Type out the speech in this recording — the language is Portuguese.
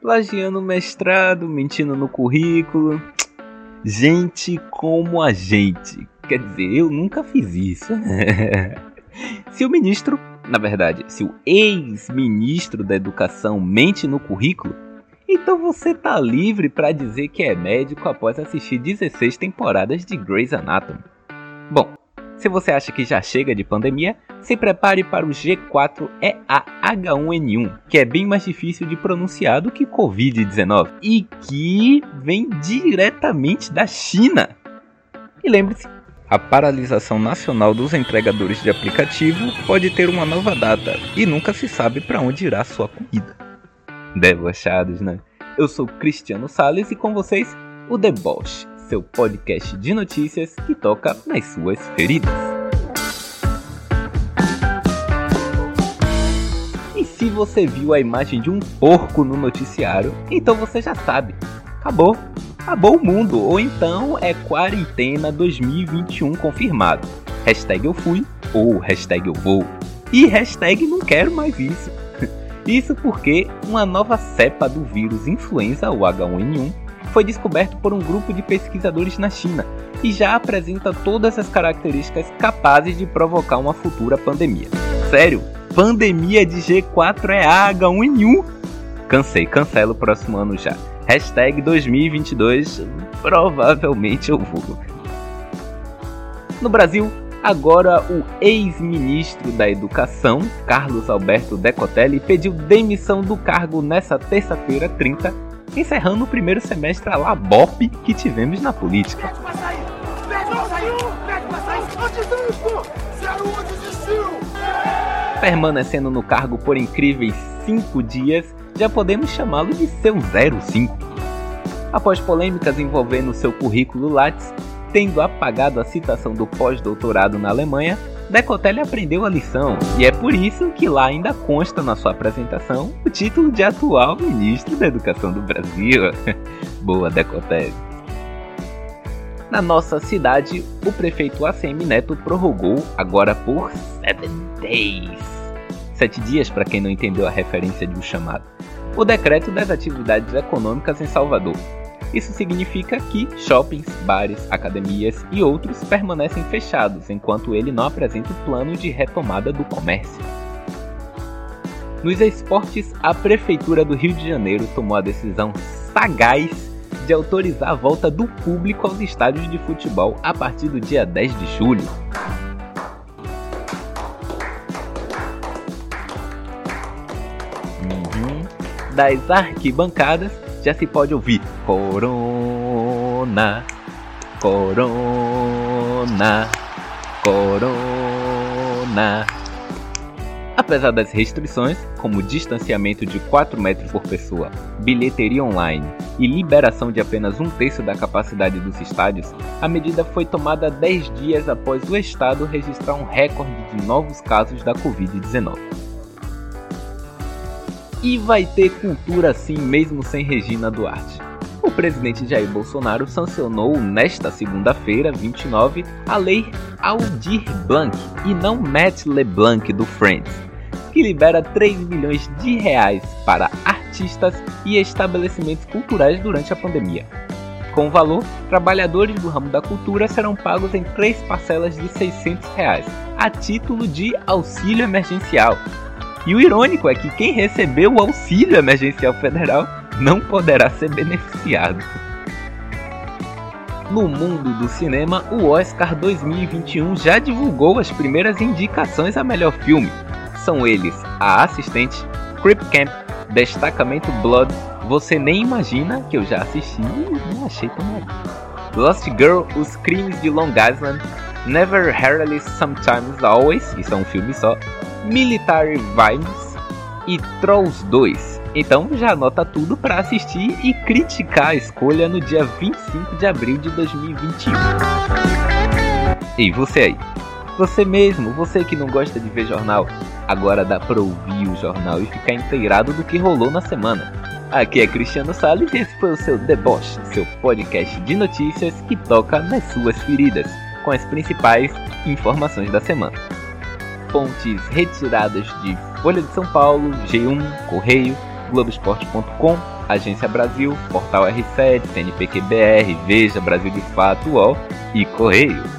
plagiando mestrado, mentindo no currículo. Gente como a gente. Quer dizer, eu nunca fiz isso. se o ministro, na verdade, se o ex-ministro da educação mente no currículo, então você tá livre para dizer que é médico após assistir 16 temporadas de Grey's Anatomy. Bom, se você acha que já chega de pandemia, se prepare para o G4EA-H1N1, que é bem mais difícil de pronunciar do que Covid-19 e que vem diretamente da China. E lembre-se, a paralisação nacional dos entregadores de aplicativo pode ter uma nova data e nunca se sabe para onde irá sua comida. Debochados, né? Eu sou Cristiano Sales e com vocês o Deboche, seu podcast de notícias que toca nas suas feridas. E se você viu a imagem de um porco no noticiário, então você já sabe. Acabou. Acabou o mundo. Ou então é quarentena 2021 confirmado. Hashtag eu fui ou hashtag eu vou. E hashtag não quero mais isso. Isso porque uma nova cepa do vírus influenza, o H1N1, foi descoberto por um grupo de pesquisadores na China e já apresenta todas as características capazes de provocar uma futura pandemia. Sério, pandemia de G4 é H1N1? Cansei, cancela o próximo ano já. Hashtag 2022, provavelmente eu vou. No Brasil, Agora, o ex-ministro da Educação, Carlos Alberto Decotelli, pediu demissão do cargo nessa terça-feira 30, encerrando o primeiro semestre a Labop que tivemos na política. Permanecendo no cargo por incríveis cinco dias, já podemos chamá-lo de seu 05. Após polêmicas envolvendo seu currículo Lattes, Tendo apagado a citação do pós-doutorado na Alemanha, Decotelli aprendeu a lição, e é por isso que lá ainda consta na sua apresentação o título de atual ministro da Educação do Brasil. Boa, Decotelli. Na nossa cidade, o prefeito ACM Neto prorrogou agora por 7 days. Sete dias para quem não entendeu a referência de um chamado. O decreto das atividades econômicas em Salvador, isso significa que shoppings, bares, academias e outros permanecem fechados enquanto ele não apresenta o plano de retomada do comércio. Nos esportes, a Prefeitura do Rio de Janeiro tomou a decisão sagaz de autorizar a volta do público aos estádios de futebol a partir do dia 10 de julho. Uhum. Das arquibancadas, já se pode ouvir Corona, Corona, Corona. Apesar das restrições, como distanciamento de 4 metros por pessoa, bilheteria online e liberação de apenas um terço da capacidade dos estádios, a medida foi tomada 10 dias após o estado registrar um recorde de novos casos da Covid-19. E vai ter cultura assim mesmo sem Regina Duarte. O presidente Jair Bolsonaro sancionou nesta segunda-feira, 29, a lei Aldir Blanc e não Matt LeBlanc do Friends, que libera 3 milhões de reais para artistas e estabelecimentos culturais durante a pandemia. Com o valor, trabalhadores do ramo da cultura serão pagos em três parcelas de 600 reais, a título de auxílio emergencial, e o irônico é que quem recebeu o auxílio emergencial federal não poderá ser beneficiado. No mundo do cinema, o Oscar 2021 já divulgou as primeiras indicações a melhor filme. São eles A Assistente, Creep Camp, Destacamento Blood, Você Nem Imagina, que eu já assisti e não achei tão legal. Lost Girl, Os Crimes de Long Island, Never Hardly Sometimes Always, isso é um filme só, Military Vibes e Trolls 2. Então já anota tudo para assistir e criticar a escolha no dia 25 de abril de 2021. E você aí? Você mesmo, você que não gosta de ver jornal, agora dá para ouvir o jornal e ficar inteirado do que rolou na semana. Aqui é Cristiano Salles e esse foi o seu Deboche, seu podcast de notícias que toca nas suas feridas, com as principais informações da semana fontes retiradas de Folha de São Paulo, G1, Correio, Globoesporte.com, Agência Brasil, Portal R7, CNPqBR, Veja Brasil de Fato, UOL e Correio.